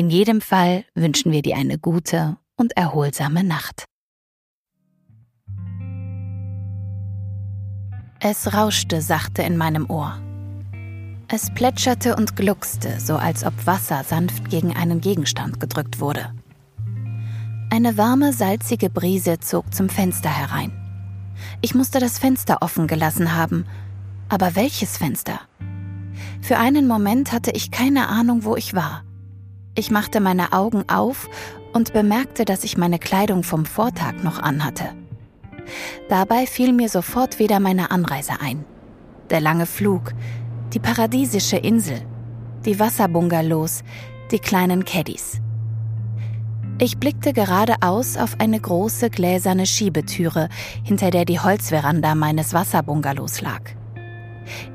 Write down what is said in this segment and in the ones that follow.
In jedem Fall wünschen wir dir eine gute und erholsame Nacht. Es rauschte sachte in meinem Ohr. Es plätscherte und gluckste, so als ob Wasser sanft gegen einen Gegenstand gedrückt wurde. Eine warme, salzige Brise zog zum Fenster herein. Ich musste das Fenster offen gelassen haben. Aber welches Fenster? Für einen Moment hatte ich keine Ahnung, wo ich war. Ich machte meine Augen auf und bemerkte, dass ich meine Kleidung vom Vortag noch anhatte. Dabei fiel mir sofort wieder meine Anreise ein. Der lange Flug, die paradiesische Insel, die Wasserbungalows, die kleinen Caddies. Ich blickte geradeaus auf eine große gläserne Schiebetüre, hinter der die Holzveranda meines Wasserbungalows lag.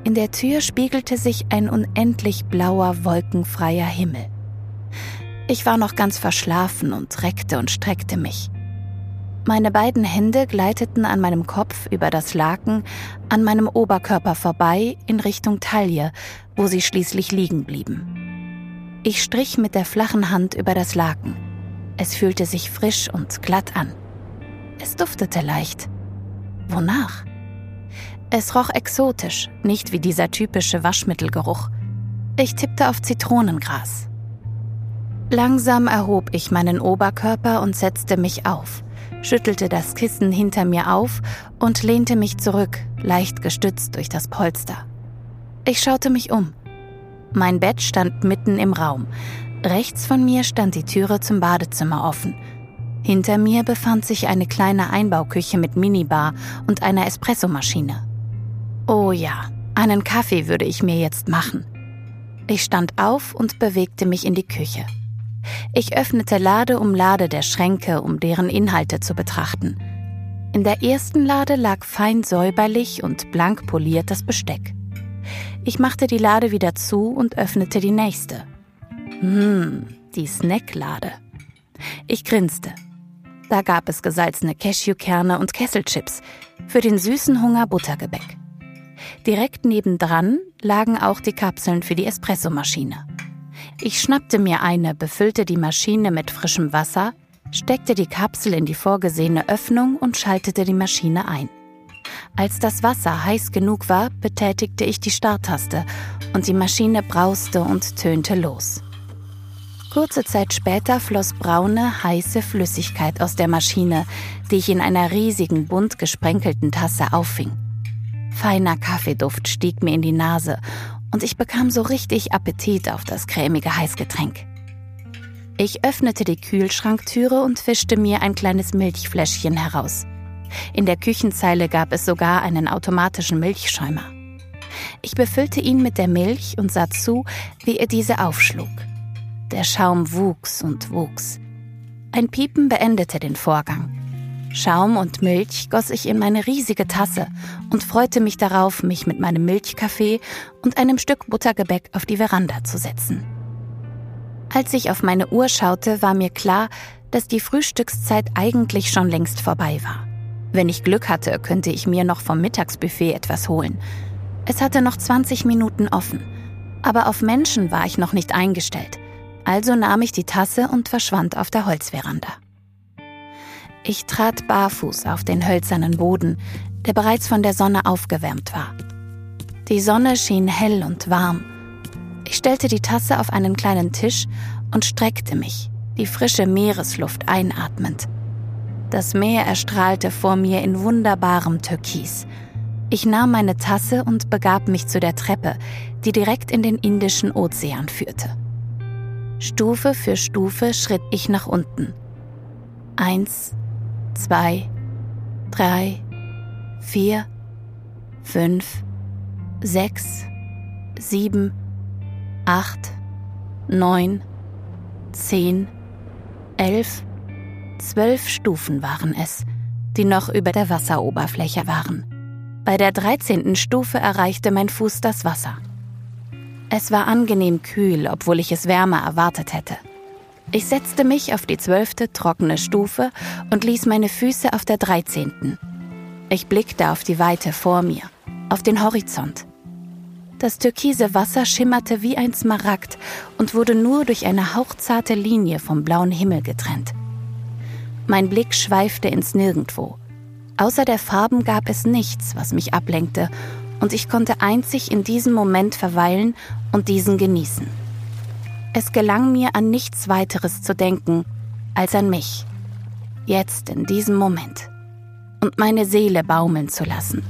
In der Tür spiegelte sich ein unendlich blauer, wolkenfreier Himmel. Ich war noch ganz verschlafen und reckte und streckte mich. Meine beiden Hände gleiteten an meinem Kopf über das Laken, an meinem Oberkörper vorbei in Richtung Taille, wo sie schließlich liegen blieben. Ich strich mit der flachen Hand über das Laken. Es fühlte sich frisch und glatt an. Es duftete leicht. Wonach? Es roch exotisch, nicht wie dieser typische Waschmittelgeruch. Ich tippte auf Zitronengras. Langsam erhob ich meinen Oberkörper und setzte mich auf, schüttelte das Kissen hinter mir auf und lehnte mich zurück, leicht gestützt durch das Polster. Ich schaute mich um. Mein Bett stand mitten im Raum. Rechts von mir stand die Türe zum Badezimmer offen. Hinter mir befand sich eine kleine Einbauküche mit Minibar und einer Espressomaschine. Oh ja, einen Kaffee würde ich mir jetzt machen. Ich stand auf und bewegte mich in die Küche. Ich öffnete Lade um Lade der Schränke, um deren Inhalte zu betrachten. In der ersten Lade lag fein säuberlich und blank poliert das Besteck. Ich machte die Lade wieder zu und öffnete die nächste. Hm, die Snacklade. Ich grinste. Da gab es gesalzene Cashewkerne und Kesselchips, für den süßen Hunger Buttergebäck. Direkt nebendran lagen auch die Kapseln für die Espressomaschine. Ich schnappte mir eine, befüllte die Maschine mit frischem Wasser, steckte die Kapsel in die vorgesehene Öffnung und schaltete die Maschine ein. Als das Wasser heiß genug war, betätigte ich die Starttaste und die Maschine brauste und tönte los. Kurze Zeit später floss braune, heiße Flüssigkeit aus der Maschine, die ich in einer riesigen, bunt gesprenkelten Tasse auffing. Feiner Kaffeeduft stieg mir in die Nase und ich bekam so richtig Appetit auf das cremige Heißgetränk. Ich öffnete die Kühlschranktüre und fischte mir ein kleines Milchfläschchen heraus. In der Küchenzeile gab es sogar einen automatischen Milchschäumer. Ich befüllte ihn mit der Milch und sah zu, wie er diese aufschlug. Der Schaum wuchs und wuchs. Ein Piepen beendete den Vorgang. Schaum und Milch goss ich in meine riesige Tasse und freute mich darauf, mich mit meinem Milchkaffee und einem Stück Buttergebäck auf die Veranda zu setzen. Als ich auf meine Uhr schaute, war mir klar, dass die Frühstückszeit eigentlich schon längst vorbei war. Wenn ich Glück hatte, könnte ich mir noch vom Mittagsbuffet etwas holen. Es hatte noch 20 Minuten offen, aber auf Menschen war ich noch nicht eingestellt. Also nahm ich die Tasse und verschwand auf der Holzveranda. Ich trat barfuß auf den hölzernen Boden, der bereits von der Sonne aufgewärmt war. Die Sonne schien hell und warm. Ich stellte die Tasse auf einen kleinen Tisch und streckte mich, die frische Meeresluft einatmend. Das Meer erstrahlte vor mir in wunderbarem Türkis. Ich nahm meine Tasse und begab mich zu der Treppe, die direkt in den Indischen Ozean führte. Stufe für Stufe schritt ich nach unten. Eins, zwei, drei, vier, fünf, sechs, sieben, acht, neun, zehn, elf, zwölf Stufen waren es, die noch über der Wasseroberfläche waren. Bei der dreizehnten Stufe erreichte mein Fuß das Wasser. Es war angenehm kühl, obwohl ich es wärmer erwartet hätte. Ich setzte mich auf die zwölfte trockene Stufe und ließ meine Füße auf der dreizehnten. Ich blickte auf die Weite vor mir, auf den Horizont. Das türkise Wasser schimmerte wie ein Smaragd und wurde nur durch eine hauchzarte Linie vom blauen Himmel getrennt. Mein Blick schweifte ins Nirgendwo. Außer der Farben gab es nichts, was mich ablenkte, und ich konnte einzig in diesem Moment verweilen und diesen genießen. Es gelang mir an nichts weiteres zu denken als an mich, jetzt in diesem Moment, und meine Seele baumeln zu lassen.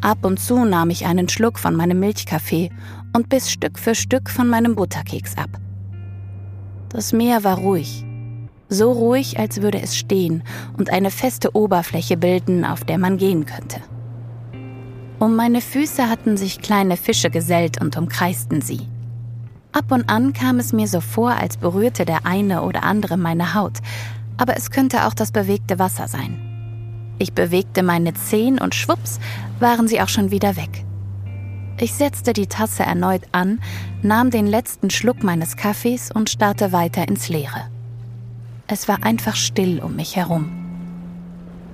Ab und zu nahm ich einen Schluck von meinem Milchkaffee und biss Stück für Stück von meinem Butterkeks ab. Das Meer war ruhig, so ruhig, als würde es stehen und eine feste Oberfläche bilden, auf der man gehen könnte. Um meine Füße hatten sich kleine Fische gesellt und umkreisten sie. Ab und an kam es mir so vor, als berührte der eine oder andere meine Haut, aber es könnte auch das bewegte Wasser sein. Ich bewegte meine Zehen und schwupps waren sie auch schon wieder weg. Ich setzte die Tasse erneut an, nahm den letzten Schluck meines Kaffees und starrte weiter ins Leere. Es war einfach still um mich herum.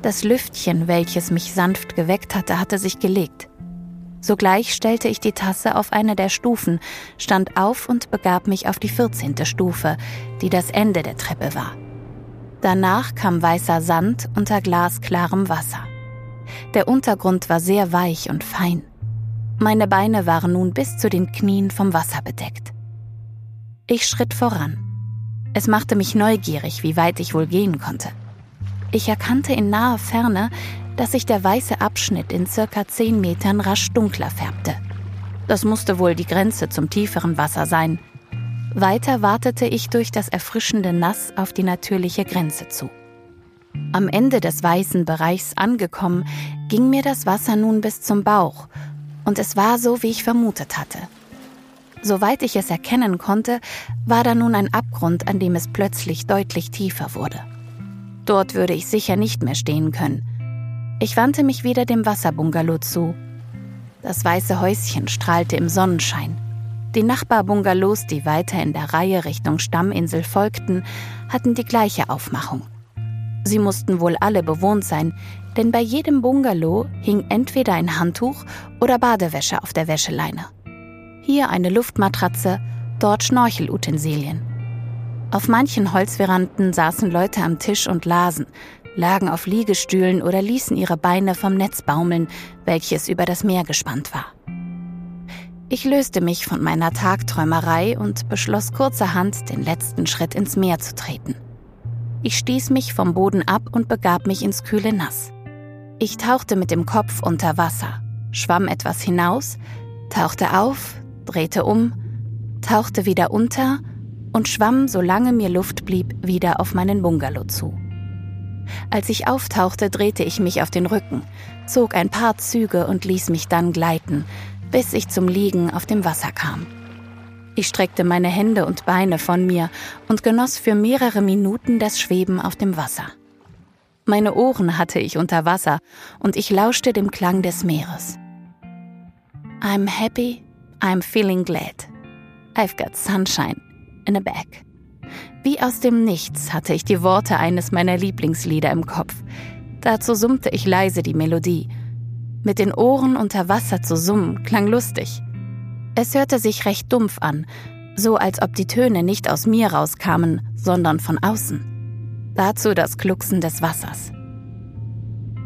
Das Lüftchen, welches mich sanft geweckt hatte, hatte sich gelegt. Sogleich stellte ich die Tasse auf eine der Stufen, stand auf und begab mich auf die vierzehnte Stufe, die das Ende der Treppe war. Danach kam weißer Sand unter glasklarem Wasser. Der Untergrund war sehr weich und fein. Meine Beine waren nun bis zu den Knien vom Wasser bedeckt. Ich schritt voran. Es machte mich neugierig, wie weit ich wohl gehen konnte. Ich erkannte in naher Ferne, dass sich der weiße Abschnitt in circa zehn Metern rasch dunkler färbte. Das musste wohl die Grenze zum tieferen Wasser sein, weiter wartete ich durch das erfrischende Nass auf die natürliche Grenze zu. Am Ende des weißen Bereichs angekommen, ging mir das Wasser nun bis zum Bauch, und es war so, wie ich vermutet hatte. Soweit ich es erkennen konnte, war da nun ein Abgrund, an dem es plötzlich deutlich tiefer wurde. Dort würde ich sicher nicht mehr stehen können. Ich wandte mich wieder dem Wasserbungalow zu. Das weiße Häuschen strahlte im Sonnenschein. Die Nachbarbungalows, die weiter in der Reihe Richtung Stamminsel folgten, hatten die gleiche Aufmachung. Sie mussten wohl alle bewohnt sein, denn bei jedem Bungalow hing entweder ein Handtuch oder Badewäsche auf der Wäscheleine. Hier eine Luftmatratze, dort Schnorchelutensilien. Auf manchen Holzveranden saßen Leute am Tisch und lasen, lagen auf Liegestühlen oder ließen ihre Beine vom Netz baumeln, welches über das Meer gespannt war. Ich löste mich von meiner Tagträumerei und beschloss kurzerhand, den letzten Schritt ins Meer zu treten. Ich stieß mich vom Boden ab und begab mich ins kühle Nass. Ich tauchte mit dem Kopf unter Wasser, schwamm etwas hinaus, tauchte auf, drehte um, tauchte wieder unter und schwamm, solange mir Luft blieb, wieder auf meinen Bungalow zu. Als ich auftauchte, drehte ich mich auf den Rücken, zog ein paar Züge und ließ mich dann gleiten, bis ich zum Liegen auf dem Wasser kam. Ich streckte meine Hände und Beine von mir und genoss für mehrere Minuten das Schweben auf dem Wasser. Meine Ohren hatte ich unter Wasser und ich lauschte dem Klang des Meeres. I'm happy, I'm feeling glad. I've got sunshine in a bag. Wie aus dem Nichts hatte ich die Worte eines meiner Lieblingslieder im Kopf. Dazu summte ich leise die Melodie mit den Ohren unter Wasser zu summen, klang lustig. Es hörte sich recht dumpf an, so als ob die Töne nicht aus mir rauskamen, sondern von außen. Dazu das Glucksen des Wassers.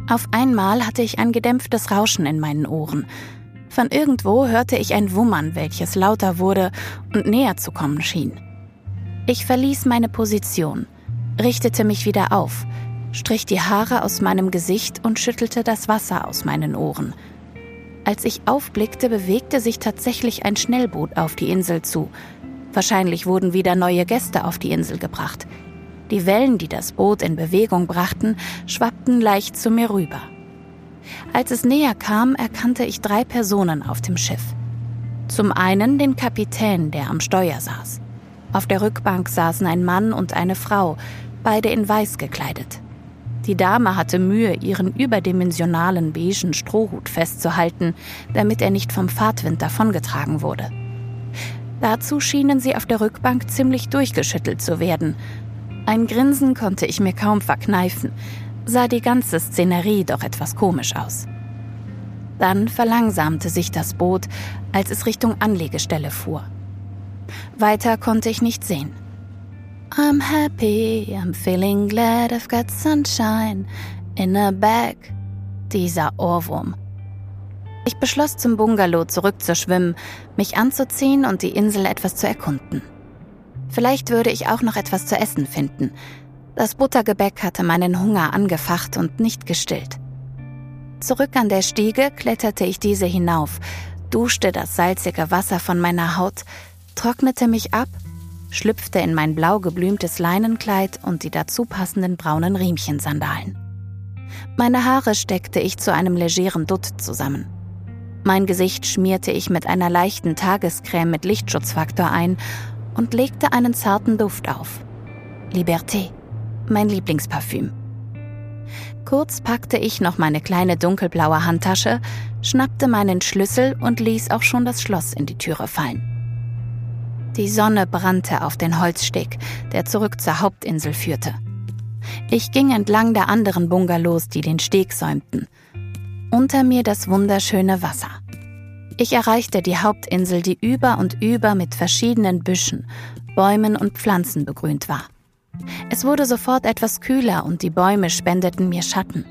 Auf einmal hatte ich ein gedämpftes Rauschen in meinen Ohren. Von irgendwo hörte ich ein Wummern, welches lauter wurde und näher zu kommen schien. Ich verließ meine Position, richtete mich wieder auf, strich die Haare aus meinem Gesicht und schüttelte das Wasser aus meinen Ohren. Als ich aufblickte, bewegte sich tatsächlich ein Schnellboot auf die Insel zu. Wahrscheinlich wurden wieder neue Gäste auf die Insel gebracht. Die Wellen, die das Boot in Bewegung brachten, schwappten leicht zu mir rüber. Als es näher kam, erkannte ich drei Personen auf dem Schiff. Zum einen den Kapitän, der am Steuer saß. Auf der Rückbank saßen ein Mann und eine Frau, beide in weiß gekleidet. Die Dame hatte Mühe, ihren überdimensionalen beigen Strohhut festzuhalten, damit er nicht vom Fahrtwind davongetragen wurde. Dazu schienen sie auf der Rückbank ziemlich durchgeschüttelt zu werden. Ein Grinsen konnte ich mir kaum verkneifen, sah die ganze Szenerie doch etwas komisch aus. Dann verlangsamte sich das Boot, als es Richtung Anlegestelle fuhr. Weiter konnte ich nicht sehen. I'm happy, I'm feeling glad I've got sunshine in a bag. Dieser Ohrwurm. Ich beschloss, zum Bungalow zurückzuschwimmen, mich anzuziehen und die Insel etwas zu erkunden. Vielleicht würde ich auch noch etwas zu essen finden. Das Buttergebäck hatte meinen Hunger angefacht und nicht gestillt. Zurück an der Stiege kletterte ich diese hinauf, duschte das salzige Wasser von meiner Haut, trocknete mich ab schlüpfte in mein blau geblümtes Leinenkleid und die dazu passenden braunen Riemchensandalen. Meine Haare steckte ich zu einem legeren Dutt zusammen. Mein Gesicht schmierte ich mit einer leichten Tagescreme mit Lichtschutzfaktor ein und legte einen zarten Duft auf. Liberté, mein Lieblingsparfüm. Kurz packte ich noch meine kleine dunkelblaue Handtasche, schnappte meinen Schlüssel und ließ auch schon das Schloss in die Türe fallen. Die Sonne brannte auf den Holzsteg, der zurück zur Hauptinsel führte. Ich ging entlang der anderen Bungalows, die den Steg säumten. Unter mir das wunderschöne Wasser. Ich erreichte die Hauptinsel, die über und über mit verschiedenen Büschen, Bäumen und Pflanzen begrünt war. Es wurde sofort etwas kühler und die Bäume spendeten mir Schatten.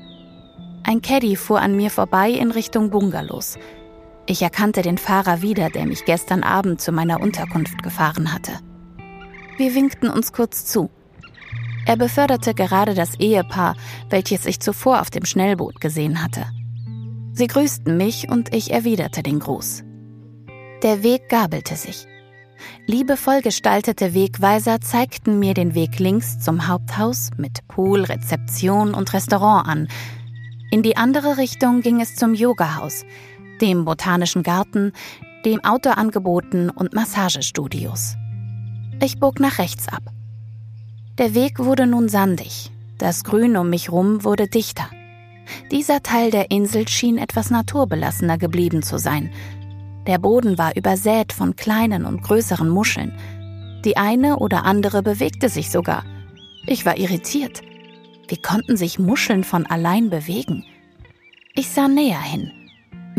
Ein Caddy fuhr an mir vorbei in Richtung Bungalows. Ich erkannte den Fahrer wieder, der mich gestern Abend zu meiner Unterkunft gefahren hatte. Wir winkten uns kurz zu. Er beförderte gerade das Ehepaar, welches ich zuvor auf dem Schnellboot gesehen hatte. Sie grüßten mich und ich erwiderte den Gruß. Der Weg gabelte sich. Liebevoll gestaltete Wegweiser zeigten mir den Weg links zum Haupthaus mit Pool, Rezeption und Restaurant an. In die andere Richtung ging es zum Yogahaus, dem Botanischen Garten, dem Outdoor-Angeboten und Massagestudios. Ich bog nach rechts ab. Der Weg wurde nun sandig, das Grün um mich rum wurde dichter. Dieser Teil der Insel schien etwas naturbelassener geblieben zu sein. Der Boden war übersät von kleinen und größeren Muscheln. Die eine oder andere bewegte sich sogar. Ich war irritiert. Wie konnten sich Muscheln von allein bewegen? Ich sah näher hin.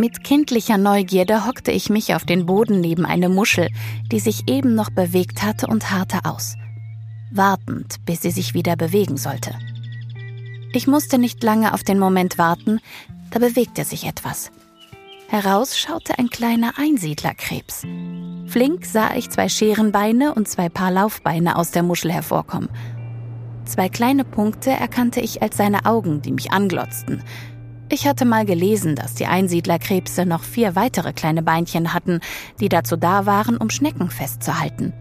Mit kindlicher Neugierde hockte ich mich auf den Boden neben eine Muschel, die sich eben noch bewegt hatte und harrte aus, wartend, bis sie sich wieder bewegen sollte. Ich musste nicht lange auf den Moment warten, da bewegte sich etwas. Heraus schaute ein kleiner Einsiedlerkrebs. Flink sah ich zwei Scherenbeine und zwei Paar Laufbeine aus der Muschel hervorkommen. Zwei kleine Punkte erkannte ich als seine Augen, die mich anglotzten, ich hatte mal gelesen, dass die Einsiedlerkrebse noch vier weitere kleine Beinchen hatten, die dazu da waren, um Schnecken festzuhalten.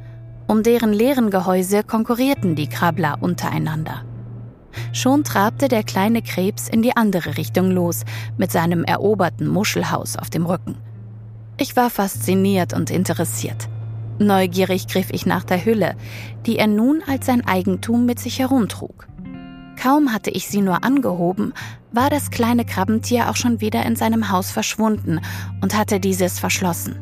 Um deren leeren Gehäuse konkurrierten die Krabbler untereinander. Schon trabte der kleine Krebs in die andere Richtung los, mit seinem eroberten Muschelhaus auf dem Rücken. Ich war fasziniert und interessiert. Neugierig griff ich nach der Hülle, die er nun als sein Eigentum mit sich herumtrug. Kaum hatte ich sie nur angehoben, war das kleine Krabbentier auch schon wieder in seinem Haus verschwunden und hatte dieses verschlossen.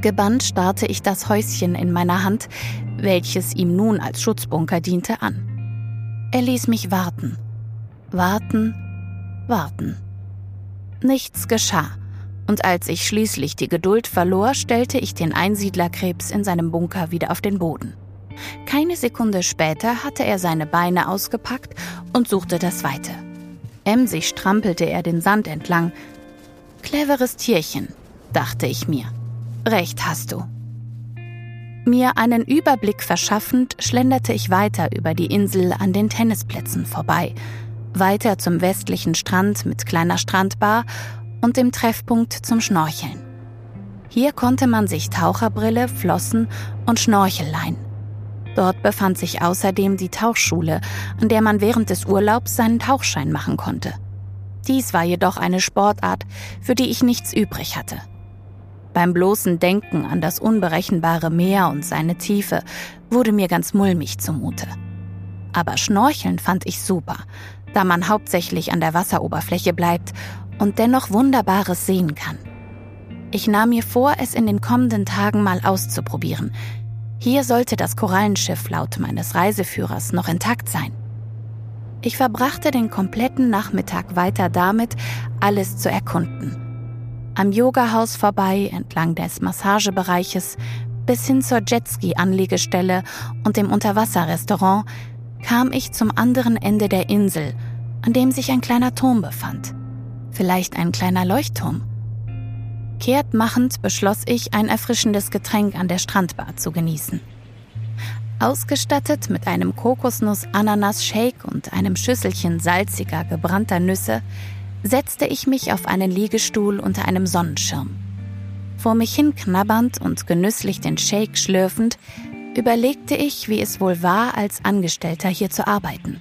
Gebannt starrte ich das Häuschen in meiner Hand, welches ihm nun als Schutzbunker diente, an. Er ließ mich warten. Warten, warten. Nichts geschah, und als ich schließlich die Geduld verlor, stellte ich den Einsiedlerkrebs in seinem Bunker wieder auf den Boden. Keine Sekunde später hatte er seine Beine ausgepackt und suchte das Weite. Emsig strampelte er den Sand entlang. Cleveres Tierchen, dachte ich mir. Recht hast du. Mir einen Überblick verschaffend, schlenderte ich weiter über die Insel an den Tennisplätzen vorbei, weiter zum westlichen Strand mit kleiner Strandbar und dem Treffpunkt zum Schnorcheln. Hier konnte man sich Taucherbrille, Flossen und Schnorchel leihen. Dort befand sich außerdem die Tauchschule, an der man während des Urlaubs seinen Tauchschein machen konnte. Dies war jedoch eine Sportart, für die ich nichts übrig hatte. Beim bloßen Denken an das unberechenbare Meer und seine Tiefe wurde mir ganz mulmig zumute. Aber Schnorcheln fand ich super, da man hauptsächlich an der Wasseroberfläche bleibt und dennoch Wunderbares sehen kann. Ich nahm mir vor, es in den kommenden Tagen mal auszuprobieren. Hier sollte das Korallenschiff laut meines Reiseführers noch intakt sein. Ich verbrachte den kompletten Nachmittag weiter damit, alles zu erkunden. Am Yogahaus vorbei, entlang des Massagebereiches, bis hin zur Jetski-Anlegestelle und dem Unterwasserrestaurant kam ich zum anderen Ende der Insel, an dem sich ein kleiner Turm befand. Vielleicht ein kleiner Leuchtturm. Kehrtmachend beschloss ich, ein erfrischendes Getränk an der Strandbar zu genießen. Ausgestattet mit einem Kokosnuss-Ananas-Shake und einem Schüsselchen salziger, gebrannter Nüsse, setzte ich mich auf einen Liegestuhl unter einem Sonnenschirm. Vor mich hin knabbernd und genüsslich den Shake schlürfend, überlegte ich, wie es wohl war, als Angestellter hier zu arbeiten.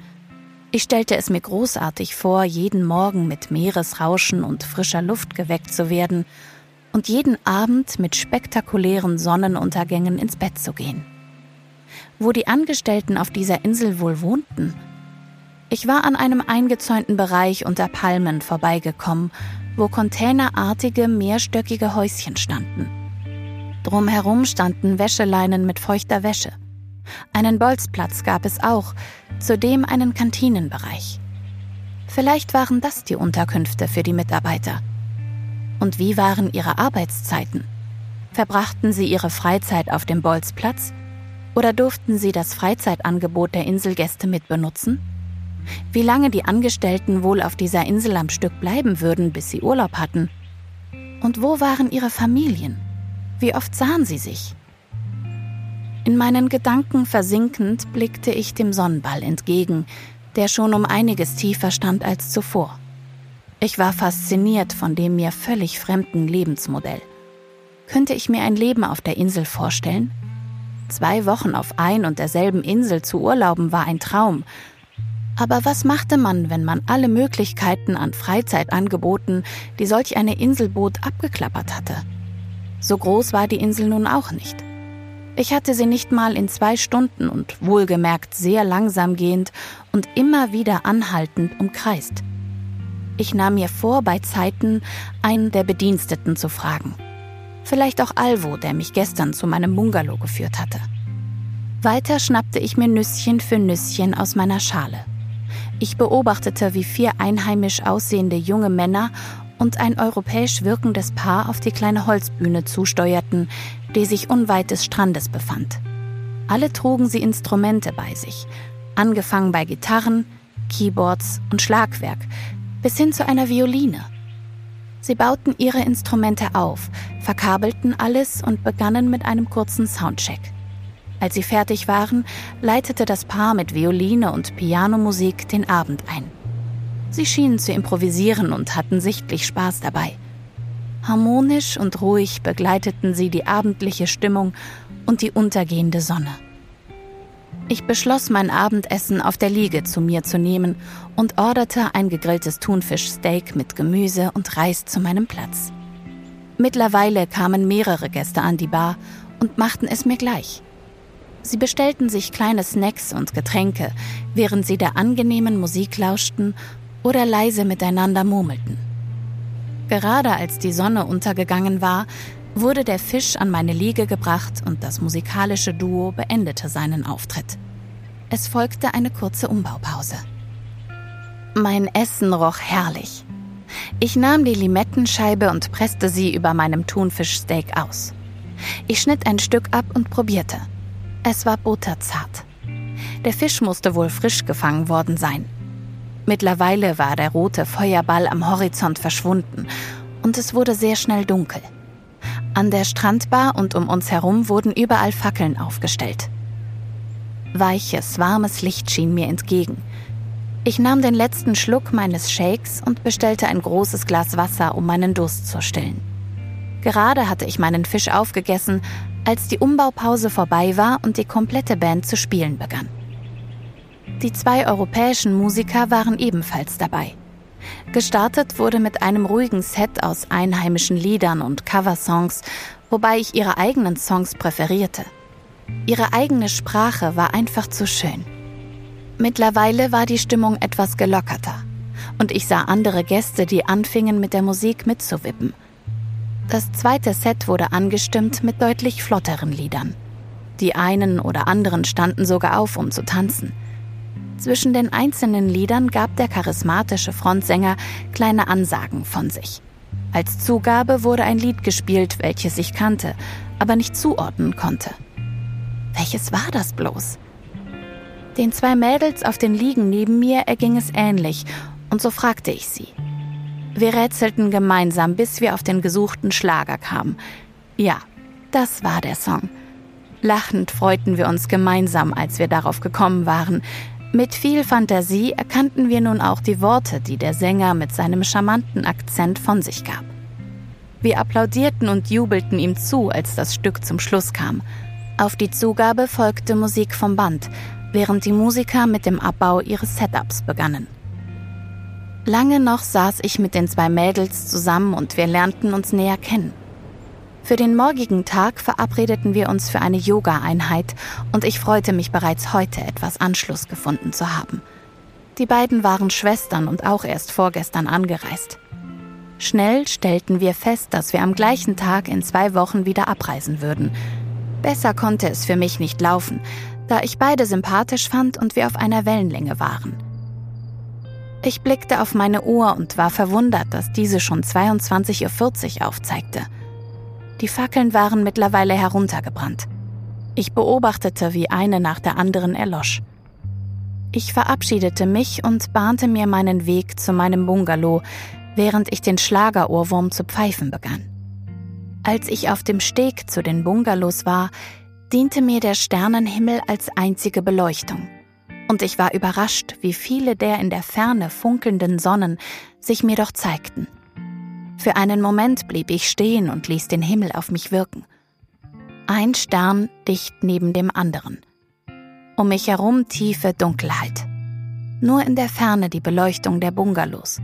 Ich stellte es mir großartig vor, jeden Morgen mit Meeresrauschen und frischer Luft geweckt zu werden und jeden Abend mit spektakulären Sonnenuntergängen ins Bett zu gehen wo die Angestellten auf dieser Insel wohl wohnten. Ich war an einem eingezäunten Bereich unter Palmen vorbeigekommen, wo containerartige, mehrstöckige Häuschen standen. Drumherum standen Wäscheleinen mit feuchter Wäsche. Einen Bolzplatz gab es auch, zudem einen Kantinenbereich. Vielleicht waren das die Unterkünfte für die Mitarbeiter. Und wie waren ihre Arbeitszeiten? Verbrachten sie ihre Freizeit auf dem Bolzplatz oder durften sie das Freizeitangebot der Inselgäste mitbenutzen? Wie lange die Angestellten wohl auf dieser Insel am Stück bleiben würden, bis sie Urlaub hatten? Und wo waren ihre Familien? Wie oft sahen sie sich? In meinen Gedanken versinkend blickte ich dem Sonnenball entgegen, der schon um einiges tiefer stand als zuvor. Ich war fasziniert von dem mir völlig fremden Lebensmodell. Könnte ich mir ein Leben auf der Insel vorstellen? Zwei Wochen auf ein und derselben Insel zu urlauben war ein Traum. Aber was machte man, wenn man alle Möglichkeiten an Freizeitangeboten, die solch eine Insel bot, abgeklappert hatte? So groß war die Insel nun auch nicht. Ich hatte sie nicht mal in zwei Stunden und wohlgemerkt sehr langsam gehend und immer wieder anhaltend umkreist. Ich nahm mir vor, bei Zeiten einen der Bediensteten zu fragen. Vielleicht auch Alvo, der mich gestern zu meinem Bungalow geführt hatte. Weiter schnappte ich mir Nüsschen für Nüsschen aus meiner Schale. Ich beobachtete, wie vier einheimisch aussehende junge Männer und ein europäisch wirkendes Paar auf die kleine Holzbühne zusteuerten, die sich unweit des Strandes befand. Alle trugen sie Instrumente bei sich, angefangen bei Gitarren, Keyboards und Schlagwerk, bis hin zu einer Violine. Sie bauten ihre Instrumente auf, verkabelten alles und begannen mit einem kurzen Soundcheck. Als sie fertig waren, leitete das Paar mit Violine und Pianomusik den Abend ein. Sie schienen zu improvisieren und hatten sichtlich Spaß dabei. Harmonisch und ruhig begleiteten sie die abendliche Stimmung und die untergehende Sonne. Ich beschloss, mein Abendessen auf der Liege zu mir zu nehmen und orderte ein gegrilltes Thunfischsteak mit Gemüse und Reis zu meinem Platz. Mittlerweile kamen mehrere Gäste an die Bar und machten es mir gleich. Sie bestellten sich kleine Snacks und Getränke, während sie der angenehmen Musik lauschten oder leise miteinander murmelten. Gerade als die Sonne untergegangen war, wurde der Fisch an meine Liege gebracht und das musikalische Duo beendete seinen Auftritt. Es folgte eine kurze Umbaupause. Mein Essen roch herrlich. Ich nahm die Limettenscheibe und presste sie über meinem Thunfischsteak aus. Ich schnitt ein Stück ab und probierte. Es war butterzart. Der Fisch musste wohl frisch gefangen worden sein. Mittlerweile war der rote Feuerball am Horizont verschwunden und es wurde sehr schnell dunkel. An der Strandbar und um uns herum wurden überall Fackeln aufgestellt. Weiches, warmes Licht schien mir entgegen. Ich nahm den letzten Schluck meines Shakes und bestellte ein großes Glas Wasser, um meinen Durst zu stillen. Gerade hatte ich meinen Fisch aufgegessen, als die Umbaupause vorbei war und die komplette Band zu spielen begann. Die zwei europäischen Musiker waren ebenfalls dabei. Gestartet wurde mit einem ruhigen Set aus einheimischen Liedern und Coversongs, wobei ich ihre eigenen Songs präferierte. Ihre eigene Sprache war einfach zu schön. Mittlerweile war die Stimmung etwas gelockerter und ich sah andere Gäste, die anfingen mit der Musik mitzuwippen. Das zweite Set wurde angestimmt mit deutlich flotteren Liedern. Die einen oder anderen standen sogar auf, um zu tanzen. Zwischen den einzelnen Liedern gab der charismatische Frontsänger kleine Ansagen von sich. Als Zugabe wurde ein Lied gespielt, welches ich kannte, aber nicht zuordnen konnte. Welches war das bloß? Den zwei Mädels auf den Liegen neben mir erging es ähnlich, und so fragte ich sie. Wir rätselten gemeinsam, bis wir auf den gesuchten Schlager kamen. Ja, das war der Song. Lachend freuten wir uns gemeinsam, als wir darauf gekommen waren. Mit viel Fantasie erkannten wir nun auch die Worte, die der Sänger mit seinem charmanten Akzent von sich gab. Wir applaudierten und jubelten ihm zu, als das Stück zum Schluss kam. Auf die Zugabe folgte Musik vom Band, während die Musiker mit dem Abbau ihres Setups begannen. Lange noch saß ich mit den zwei Mädels zusammen und wir lernten uns näher kennen. Für den morgigen Tag verabredeten wir uns für eine Yoga-Einheit und ich freute mich bereits heute etwas Anschluss gefunden zu haben. Die beiden waren Schwestern und auch erst vorgestern angereist. Schnell stellten wir fest, dass wir am gleichen Tag in zwei Wochen wieder abreisen würden. Besser konnte es für mich nicht laufen, da ich beide sympathisch fand und wir auf einer Wellenlänge waren. Ich blickte auf meine Uhr und war verwundert, dass diese schon 22.40 Uhr aufzeigte. Die Fackeln waren mittlerweile heruntergebrannt. Ich beobachtete, wie eine nach der anderen erlosch. Ich verabschiedete mich und bahnte mir meinen Weg zu meinem Bungalow, während ich den Schlagerohrwurm zu pfeifen begann. Als ich auf dem Steg zu den Bungalows war, diente mir der Sternenhimmel als einzige Beleuchtung. Und ich war überrascht, wie viele der in der Ferne funkelnden Sonnen sich mir doch zeigten. Für einen Moment blieb ich stehen und ließ den Himmel auf mich wirken. Ein Stern dicht neben dem anderen. Um mich herum tiefe Dunkelheit. Nur in der Ferne die Beleuchtung der Bungalows.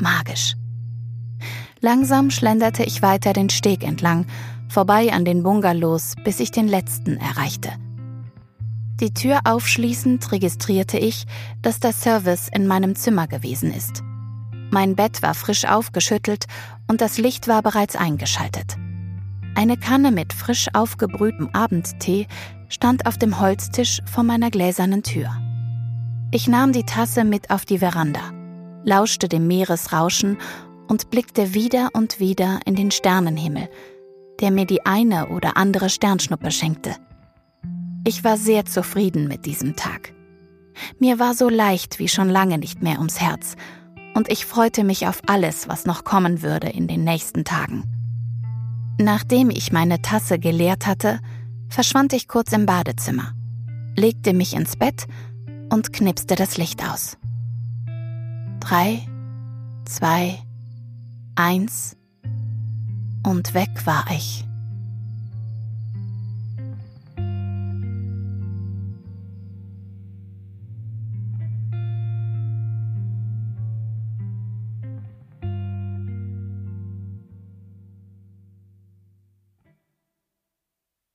Magisch. Langsam schlenderte ich weiter den Steg entlang, vorbei an den Bungalows, bis ich den letzten erreichte. Die Tür aufschließend registrierte ich, dass der Service in meinem Zimmer gewesen ist. Mein Bett war frisch aufgeschüttelt und das Licht war bereits eingeschaltet. Eine Kanne mit frisch aufgebrühtem Abendtee stand auf dem Holztisch vor meiner gläsernen Tür. Ich nahm die Tasse mit auf die Veranda, lauschte dem Meeresrauschen und blickte wieder und wieder in den Sternenhimmel, der mir die eine oder andere Sternschnuppe schenkte. Ich war sehr zufrieden mit diesem Tag. Mir war so leicht wie schon lange nicht mehr ums Herz und ich freute mich auf alles, was noch kommen würde in den nächsten Tagen. Nachdem ich meine Tasse geleert hatte, verschwand ich kurz im Badezimmer, legte mich ins Bett und knipste das Licht aus. Drei, zwei, eins und weg war ich.